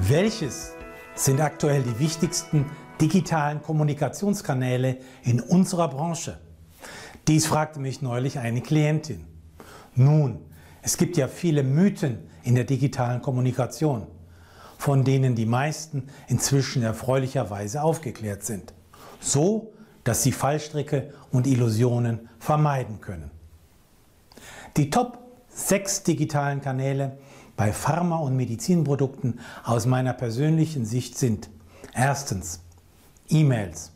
Welches sind aktuell die wichtigsten digitalen Kommunikationskanäle in unserer Branche? Dies fragte mich neulich eine Klientin. Nun, es gibt ja viele Mythen in der digitalen Kommunikation, von denen die meisten inzwischen erfreulicherweise aufgeklärt sind. So, dass sie Fallstricke und Illusionen vermeiden können. Die Top 6 digitalen Kanäle bei Pharma- und Medizinprodukten aus meiner persönlichen Sicht sind. Erstens E-Mails,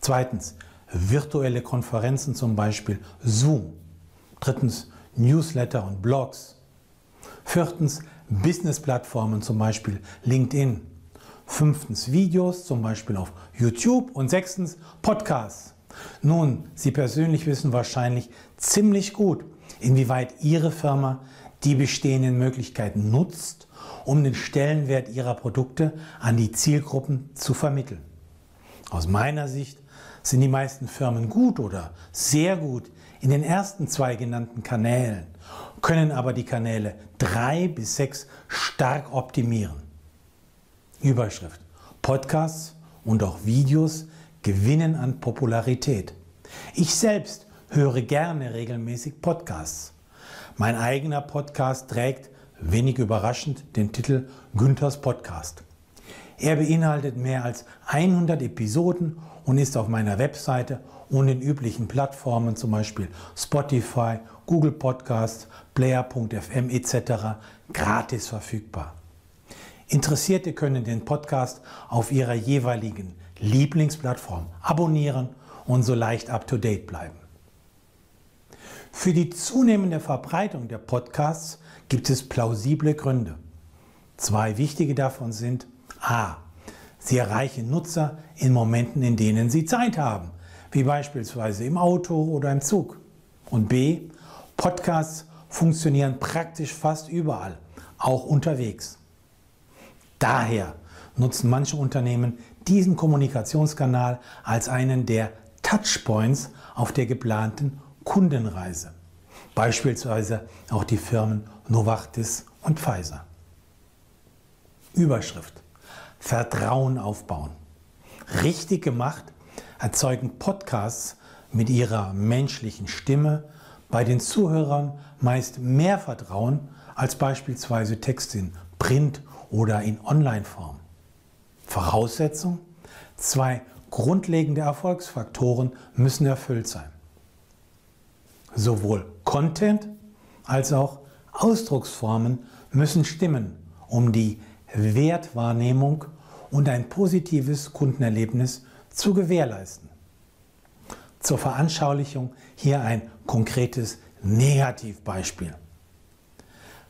zweitens virtuelle Konferenzen, zum Beispiel Zoom, drittens Newsletter und Blogs, viertens Business-Plattformen, zum Beispiel LinkedIn, fünftens Videos, zum Beispiel auf YouTube. Und sechstens Podcasts. Nun, Sie persönlich wissen wahrscheinlich ziemlich gut, inwieweit Ihre Firma die bestehenden Möglichkeiten nutzt, um den Stellenwert ihrer Produkte an die Zielgruppen zu vermitteln. Aus meiner Sicht sind die meisten Firmen gut oder sehr gut in den ersten zwei genannten Kanälen, können aber die Kanäle drei bis sechs stark optimieren. Überschrift. Podcasts und auch Videos gewinnen an Popularität. Ich selbst höre gerne regelmäßig Podcasts. Mein eigener Podcast trägt, wenig überraschend, den Titel Günthers Podcast. Er beinhaltet mehr als 100 Episoden und ist auf meiner Webseite und den üblichen Plattformen, zum Beispiel Spotify, Google Podcasts, Player.fm etc., gratis verfügbar. Interessierte können den Podcast auf ihrer jeweiligen Lieblingsplattform abonnieren und so leicht up-to-date bleiben. Für die zunehmende Verbreitung der Podcasts gibt es plausible Gründe. Zwei wichtige davon sind a. Sie erreichen Nutzer in Momenten, in denen sie Zeit haben, wie beispielsweise im Auto oder im Zug. Und b. Podcasts funktionieren praktisch fast überall, auch unterwegs. Daher nutzen manche Unternehmen diesen Kommunikationskanal als einen der Touchpoints auf der geplanten Kundenreise. Beispielsweise auch die Firmen Novartis und Pfizer. Überschrift. Vertrauen aufbauen. Richtig gemacht erzeugen Podcasts mit ihrer menschlichen Stimme bei den Zuhörern meist mehr Vertrauen als beispielsweise Text in Print oder in Online-Form. Voraussetzung? Zwei grundlegende Erfolgsfaktoren müssen erfüllt sein. Sowohl Content als auch Ausdrucksformen müssen stimmen, um die Wertwahrnehmung und ein positives Kundenerlebnis zu gewährleisten. Zur Veranschaulichung hier ein konkretes Negativbeispiel.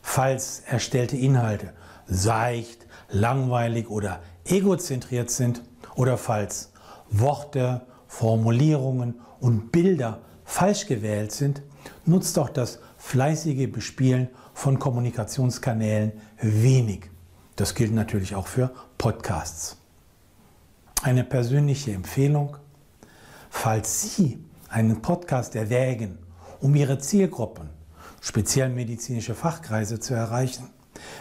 Falls erstellte Inhalte seicht, langweilig oder egozentriert sind oder falls Worte, Formulierungen und Bilder falsch gewählt sind, nutzt auch das fleißige Bespielen von Kommunikationskanälen wenig. Das gilt natürlich auch für Podcasts. Eine persönliche Empfehlung, falls Sie einen Podcast erwägen, um Ihre Zielgruppen, speziell medizinische Fachkreise zu erreichen,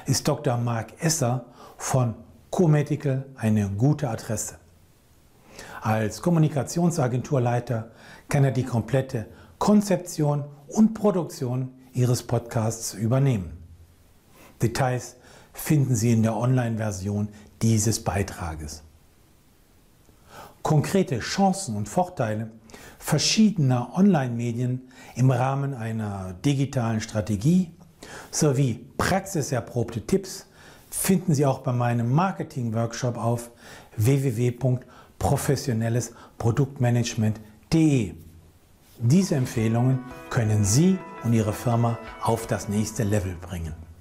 ist Dr. Marc Esser von Co-Medical eine gute Adresse. Als Kommunikationsagenturleiter kann er die komplette Konzeption und Produktion Ihres Podcasts übernehmen. Details finden Sie in der Online-Version dieses Beitrages. Konkrete Chancen und Vorteile verschiedener Online-Medien im Rahmen einer digitalen Strategie sowie praxiserprobte Tipps finden Sie auch bei meinem Marketing-Workshop auf www.marketing.com professionelles Produktmanagement.de. Diese Empfehlungen können Sie und Ihre Firma auf das nächste Level bringen.